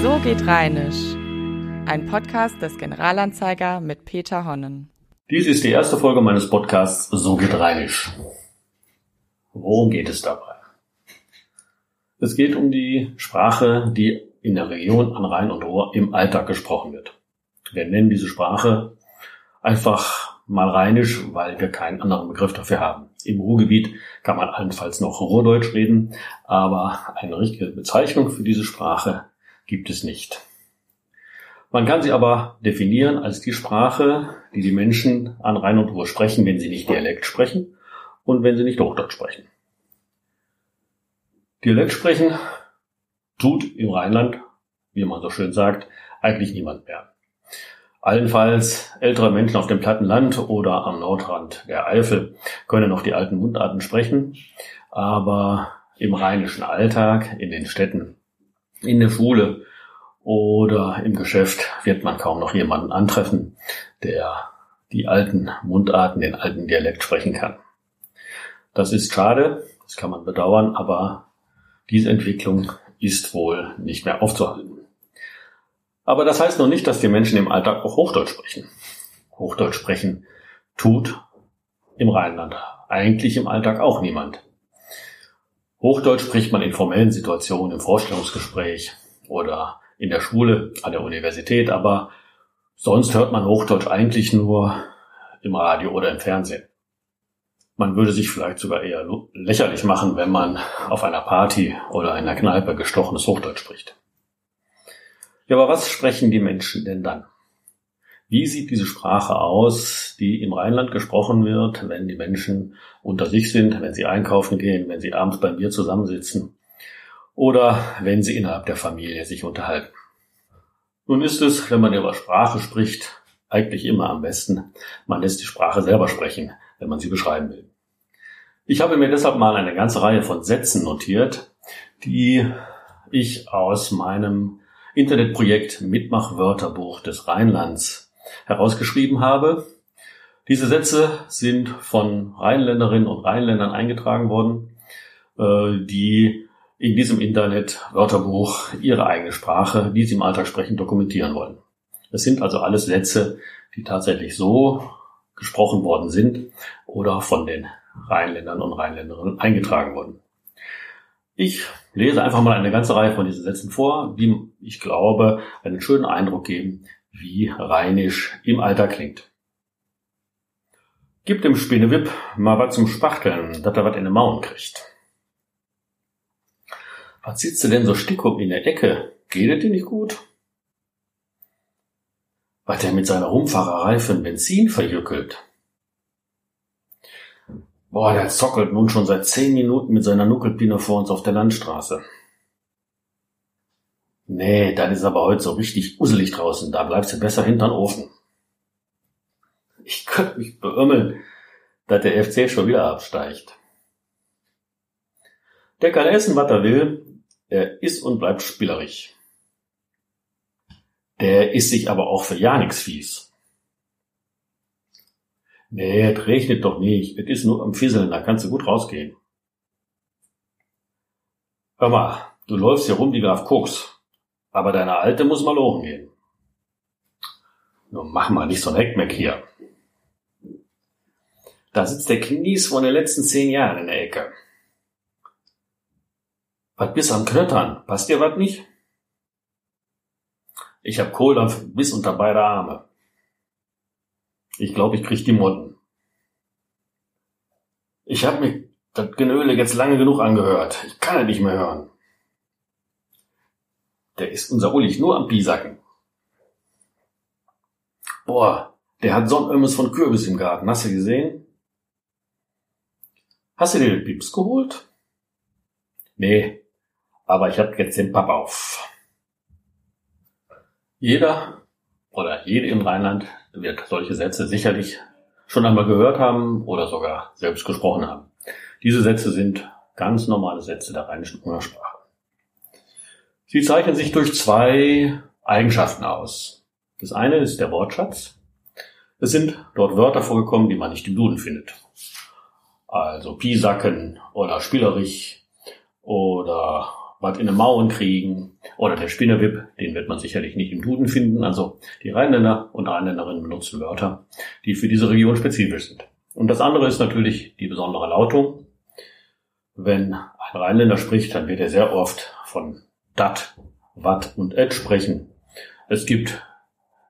So geht Rheinisch. Ein Podcast des Generalanzeiger mit Peter Honnen. Dies ist die erste Folge meines Podcasts So geht Rheinisch. Worum geht es dabei? Es geht um die Sprache, die in der Region an Rhein und Ruhr im Alltag gesprochen wird. Wir nennen diese Sprache einfach mal Rheinisch, weil wir keinen anderen Begriff dafür haben. Im Ruhrgebiet kann man allenfalls noch Ruhrdeutsch reden, aber eine richtige Bezeichnung für diese Sprache gibt es nicht. Man kann sie aber definieren als die Sprache, die die Menschen an Rhein und Ruhr sprechen, wenn sie nicht Dialekt sprechen und wenn sie nicht Hochdeutsch sprechen. Dialekt sprechen tut im Rheinland, wie man so schön sagt, eigentlich niemand mehr. Allenfalls ältere Menschen auf dem platten Land oder am Nordrand der Eifel können noch die alten Mundarten sprechen, aber im rheinischen Alltag, in den Städten, in der Schule oder im Geschäft wird man kaum noch jemanden antreffen, der die alten Mundarten, den alten Dialekt sprechen kann. Das ist schade, das kann man bedauern, aber diese Entwicklung ist wohl nicht mehr aufzuhalten. Aber das heißt noch nicht, dass die Menschen im Alltag auch Hochdeutsch sprechen. Hochdeutsch sprechen tut im Rheinland eigentlich im Alltag auch niemand. Hochdeutsch spricht man in formellen Situationen, im Vorstellungsgespräch oder in der Schule, an der Universität, aber sonst hört man Hochdeutsch eigentlich nur im Radio oder im Fernsehen. Man würde sich vielleicht sogar eher lächerlich machen, wenn man auf einer Party oder in einer Kneipe gestochenes Hochdeutsch spricht. Ja, aber was sprechen die Menschen denn dann? Wie sieht diese Sprache aus, die im Rheinland gesprochen wird, wenn die Menschen unter sich sind, wenn sie einkaufen gehen, wenn sie abends beim Bier zusammensitzen oder wenn sie innerhalb der Familie sich unterhalten? Nun ist es, wenn man über Sprache spricht, eigentlich immer am besten, man lässt die Sprache selber sprechen, wenn man sie beschreiben will. Ich habe mir deshalb mal eine ganze Reihe von Sätzen notiert, die ich aus meinem Internetprojekt Mitmachwörterbuch des Rheinlands herausgeschrieben habe. Diese Sätze sind von Rheinländerinnen und Rheinländern eingetragen worden, äh, die in diesem Internet-Wörterbuch ihre eigene Sprache, die sie im Alltag sprechen, dokumentieren wollen. Es sind also alles Sätze, die tatsächlich so gesprochen worden sind oder von den Rheinländern und Rheinländerinnen eingetragen wurden. Ich lese einfach mal eine ganze Reihe von diesen Sätzen vor, die ich glaube einen schönen Eindruck geben, wie rheinisch im Alter klingt. Gib dem Spinnewipp mal was zum Spachteln, dass er was in den Mauen kriegt. Was sitzt du denn so stickum in der Ecke? Geht es dir nicht gut? Was der mit seiner Rumfahrerei für Benzin verjückelt? Boah, der zockelt nun schon seit zehn Minuten mit seiner Nuckelpine vor uns auf der Landstraße. Nee, dann ist aber heute so richtig uselig draußen. Da bleibst du besser hinterm Ofen. Ich könnte mich beömmeln, dass der FC schon wieder absteigt. Der kann essen, was er will. Er ist und bleibt spielerisch. Der ist sich aber auch für ja nix fies. Nee, es regnet doch nicht. Es ist nur am Fisseln, da kannst du gut rausgehen. Hör mal, du läufst hier rum wie Graf Koks. Aber deine Alte muss mal lochen gehen. Nun mach mal nicht so ein Heckmeck hier. Da sitzt der Knies von den letzten zehn Jahren in der Ecke. Was bist am Knöttern? Passt dir was nicht? Ich hab Kohldampf bis unter beide Arme. Ich glaube, ich krieg die Motten. Ich habe mir das Genöle jetzt lange genug angehört. Ich kann es nicht mehr hören. Der ist unser Ullich nur am Piesacken. Boah, der hat Sonnömmes von Kürbis im Garten. Hast du gesehen? Hast du dir den Pips geholt? Nee, aber ich hab jetzt den Papp auf. Jeder oder jede im Rheinland wird solche Sätze sicherlich schon einmal gehört haben oder sogar selbst gesprochen haben. Diese Sätze sind ganz normale Sätze der rheinischen Muttersprache. Sie zeichnen sich durch zwei Eigenschaften aus. Das eine ist der Wortschatz. Es sind dort Wörter vorgekommen, die man nicht im Duden findet. Also Piesacken oder spielerisch oder was in den Mauern kriegen, oder der Spinnerwip, den wird man sicherlich nicht im Duden finden. Also die Rheinländer und Rheinländerinnen benutzen Wörter, die für diese Region spezifisch sind. Und das andere ist natürlich die besondere Lautung. Wenn ein Rheinländer spricht, dann wird er sehr oft von dat, wat und et sprechen. Es gibt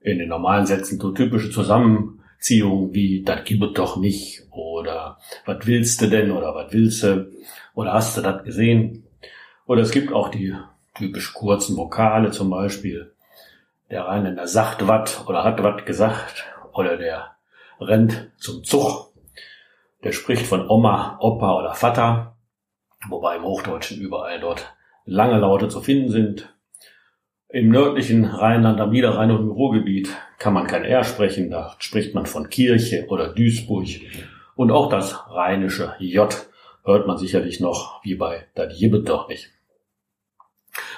in den normalen Sätzen so typische Zusammenziehungen wie dat gibt doch nicht oder wat willst du denn oder wat willst du oder hast du das gesehen? Oder es gibt auch die typisch kurzen Vokale zum Beispiel. Der Rheinländer sagt wat oder hat wat gesagt oder der rennt zum Zug der spricht von Oma, Opa oder Vater, wobei im Hochdeutschen überall dort lange Laute zu finden sind. Im nördlichen Rheinland, am Niederrhein und im Ruhrgebiet kann man kein R sprechen, da spricht man von Kirche oder Duisburg. Und auch das rheinische J hört man sicherlich noch, wie bei Das doch nicht.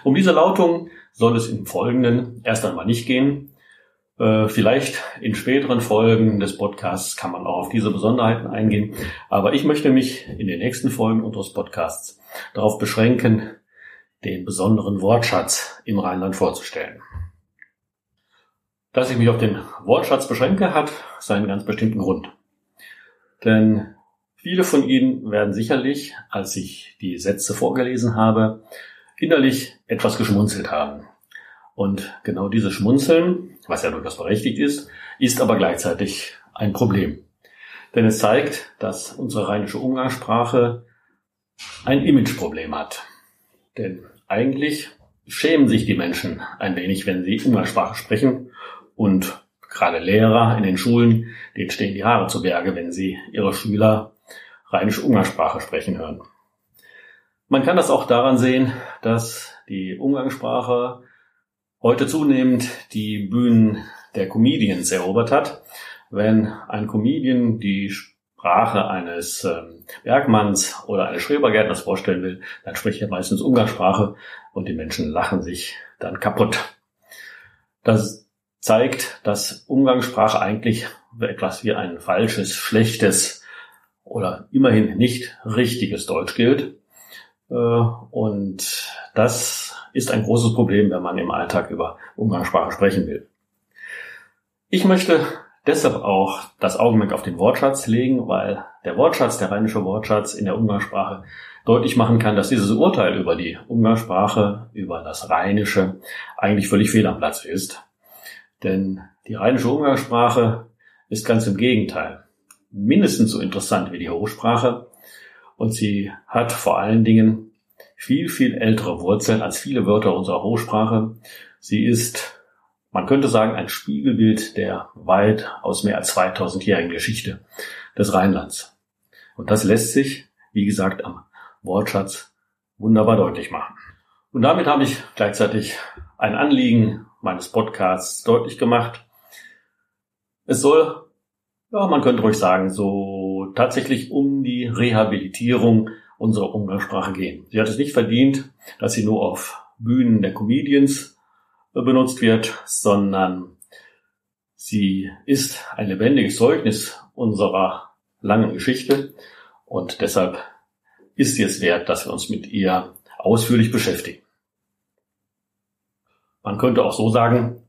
Um diese Lautung soll es im Folgenden erst einmal nicht gehen. Äh, vielleicht in späteren Folgen des Podcasts kann man auch auf diese Besonderheiten eingehen. Aber ich möchte mich in den nächsten Folgen unseres Podcasts darauf beschränken, den besonderen Wortschatz im Rheinland vorzustellen. Dass ich mich auf den Wortschatz beschränke, hat seinen ganz bestimmten Grund. Denn viele von Ihnen werden sicherlich, als ich die Sätze vorgelesen habe, innerlich etwas geschmunzelt haben. Und genau dieses Schmunzeln, was ja durchaus berechtigt ist, ist aber gleichzeitig ein Problem. Denn es zeigt, dass unsere rheinische Umgangssprache ein Imageproblem hat. Denn eigentlich schämen sich die Menschen ein wenig, wenn sie Umgangssprache sprechen und gerade Lehrer in den Schulen, denen stehen die Haare zu Berge, wenn sie ihre Schüler rheinische Umgangssprache sprechen hören. Man kann das auch daran sehen, dass die Umgangssprache heute zunehmend die Bühnen der Comedians erobert hat. Wenn ein Comedian die Sprache eines ähm, Bergmanns oder eines Schrebergärtners vorstellen will, dann spricht er meistens Umgangssprache und die Menschen lachen sich dann kaputt. Das zeigt, dass Umgangssprache eigentlich etwas wie ein falsches, schlechtes oder immerhin nicht richtiges Deutsch gilt. Äh, und das ist ein großes Problem, wenn man im Alltag über Umgangssprache sprechen will. Ich möchte deshalb auch das Augenmerk auf den Wortschatz legen, weil der Wortschatz, der rheinische Wortschatz in der Umgangssprache deutlich machen kann, dass dieses Urteil über die Umgangssprache, über das Rheinische eigentlich völlig fehl am Platz ist. Denn die rheinische Umgangssprache ist ganz im Gegenteil mindestens so interessant wie die Hochsprache und sie hat vor allen Dingen viel, viel ältere Wurzeln als viele Wörter unserer Hochsprache. Sie ist, man könnte sagen, ein Spiegelbild der weit aus mehr als 2000-jährigen Geschichte des Rheinlands. Und das lässt sich, wie gesagt, am Wortschatz wunderbar deutlich machen. Und damit habe ich gleichzeitig ein Anliegen meines Podcasts deutlich gemacht. Es soll, ja, man könnte ruhig sagen, so tatsächlich um die Rehabilitierung unserer Umgangssprache gehen. Sie hat es nicht verdient, dass sie nur auf Bühnen der Comedians benutzt wird, sondern sie ist ein lebendiges Zeugnis unserer langen Geschichte und deshalb ist sie es wert, dass wir uns mit ihr ausführlich beschäftigen. Man könnte auch so sagen,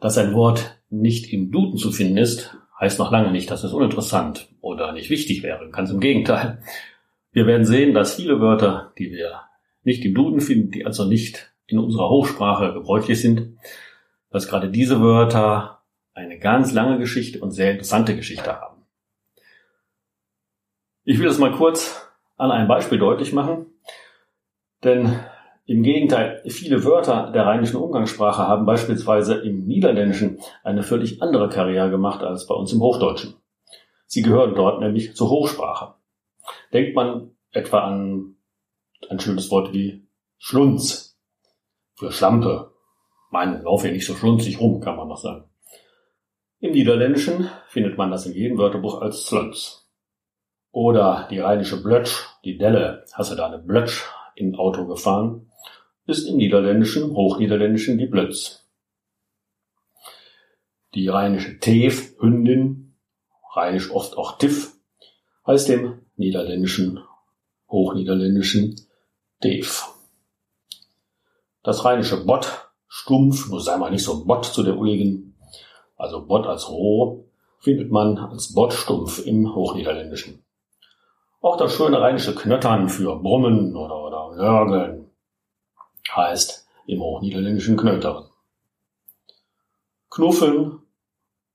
dass ein Wort nicht im Duden zu finden ist, heißt noch lange nicht, dass es uninteressant oder nicht wichtig wäre. Ganz im Gegenteil. Wir werden sehen, dass viele Wörter, die wir nicht im Duden finden, die also nicht in unserer Hochsprache gebräuchlich sind, dass gerade diese Wörter eine ganz lange Geschichte und sehr interessante Geschichte haben. Ich will das mal kurz an einem Beispiel deutlich machen, denn im Gegenteil, viele Wörter der rheinischen Umgangssprache haben beispielsweise im Niederländischen eine völlig andere Karriere gemacht als bei uns im Hochdeutschen. Sie gehören dort nämlich zur Hochsprache. Denkt man etwa an ein schönes Wort wie Schlunz für Schlampe. Meine, laufe ja nicht so schlunzig rum, kann man noch sagen. Im Niederländischen findet man das in jedem Wörterbuch als Slunz. Oder die rheinische Blötsch, die Delle, hast du da eine Blötsch im Auto gefahren, ist im Niederländischen, Hochniederländischen die Blötz. Die rheinische Teef, Hündin, rheinisch oft auch Tiff, heißt im Niederländischen, Hochniederländischen Dave. Das rheinische Bott, stumpf, nur sei mal nicht so Bott zu der Ulligen, also Bott als roh, findet man als Bott stumpf im Hochniederländischen. Auch das schöne rheinische Knöttern für Brummen oder, oder Nörgeln heißt im Hochniederländischen Knöttern. Knuffeln,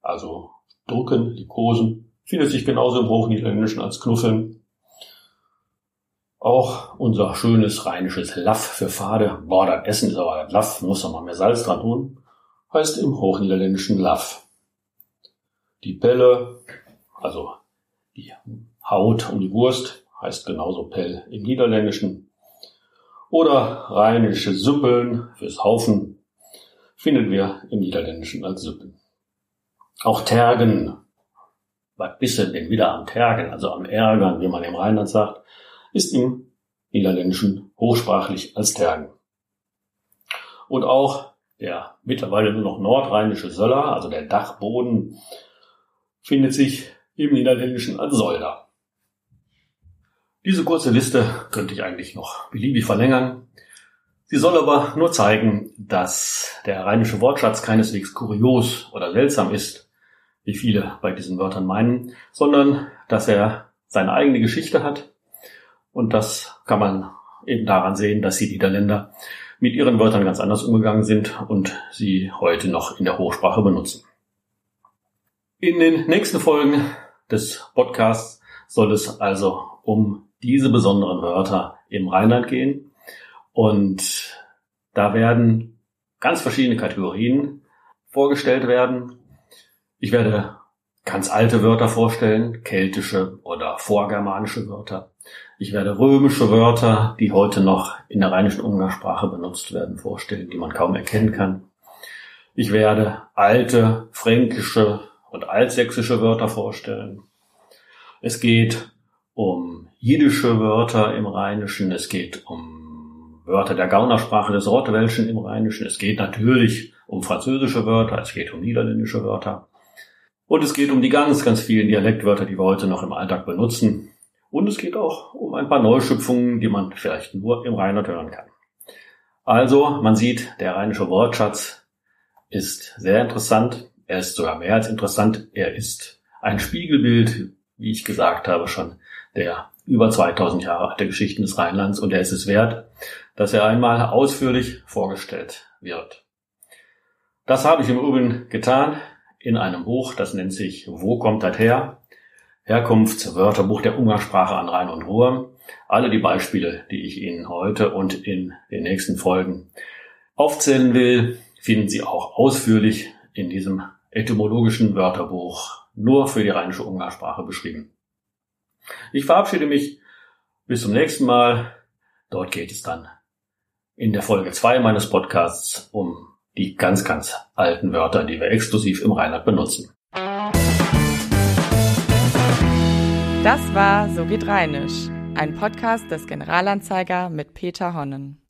also Drucken, Likosen, findet sich genauso im Hochniederländischen als Knuffeln. Auch unser schönes rheinisches Laff für Fade, boah, das Essen ist aber das Laff, muss doch mal mehr Salz dran tun, heißt im Hochniederländischen Laff. Die Pelle, also die Haut um die Wurst, heißt genauso Pell im Niederländischen. Oder rheinische Suppeln fürs Haufen finden wir im Niederländischen als Suppen. Auch Tergen, was bist du denn wieder am Tergen, also am Ärgern, wie man im Rheinland sagt, ist im Niederländischen hochsprachlich als Tergen. Und auch der mittlerweile nur noch nordrheinische Söller, also der Dachboden, findet sich im Niederländischen als Solder. Diese kurze Liste könnte ich eigentlich noch beliebig verlängern. Sie soll aber nur zeigen, dass der rheinische Wortschatz keineswegs kurios oder seltsam ist, wie viele bei diesen Wörtern meinen, sondern dass er seine eigene Geschichte hat. Und das kann man eben daran sehen, dass die Niederländer mit ihren Wörtern ganz anders umgegangen sind und sie heute noch in der Hochsprache benutzen. In den nächsten Folgen des Podcasts soll es also um diese besonderen Wörter im Rheinland gehen und da werden ganz verschiedene Kategorien vorgestellt werden. Ich werde ganz alte Wörter vorstellen, keltische oder vorgermanische Wörter. Ich werde römische Wörter, die heute noch in der rheinischen Umgangssprache benutzt werden, vorstellen, die man kaum erkennen kann. Ich werde alte fränkische und altsächsische Wörter vorstellen. Es geht um jiddische Wörter im Rheinischen, es geht um Wörter der Gaunersprache des Rottwelschen im Rheinischen. Es geht natürlich um französische Wörter, es geht um niederländische Wörter. Und es geht um die ganz, ganz vielen Dialektwörter, die wir heute noch im Alltag benutzen. Und es geht auch um ein paar Neuschöpfungen, die man vielleicht nur im Rheinland hören kann. Also, man sieht, der rheinische Wortschatz ist sehr interessant. Er ist sogar mehr als interessant. Er ist ein Spiegelbild, wie ich gesagt habe, schon der über 2000 Jahre alte Geschichten des Rheinlands und er ist es wert, dass er einmal ausführlich vorgestellt wird. Das habe ich im Übrigen getan in einem Buch, das nennt sich Wo kommt das her? Herkunftswörterbuch der Umgangssprache an Rhein und Ruhr. Alle die Beispiele, die ich Ihnen heute und in den nächsten Folgen aufzählen will, finden Sie auch ausführlich in diesem etymologischen Wörterbuch nur für die rheinische Umgangssprache beschrieben. Ich verabschiede mich bis zum nächsten Mal. Dort geht es dann in der Folge 2 meines Podcasts um die ganz, ganz alten Wörter, die wir exklusiv im Rheinland benutzen. Das war So geht Rheinisch, ein Podcast des Generalanzeiger mit Peter Honnen.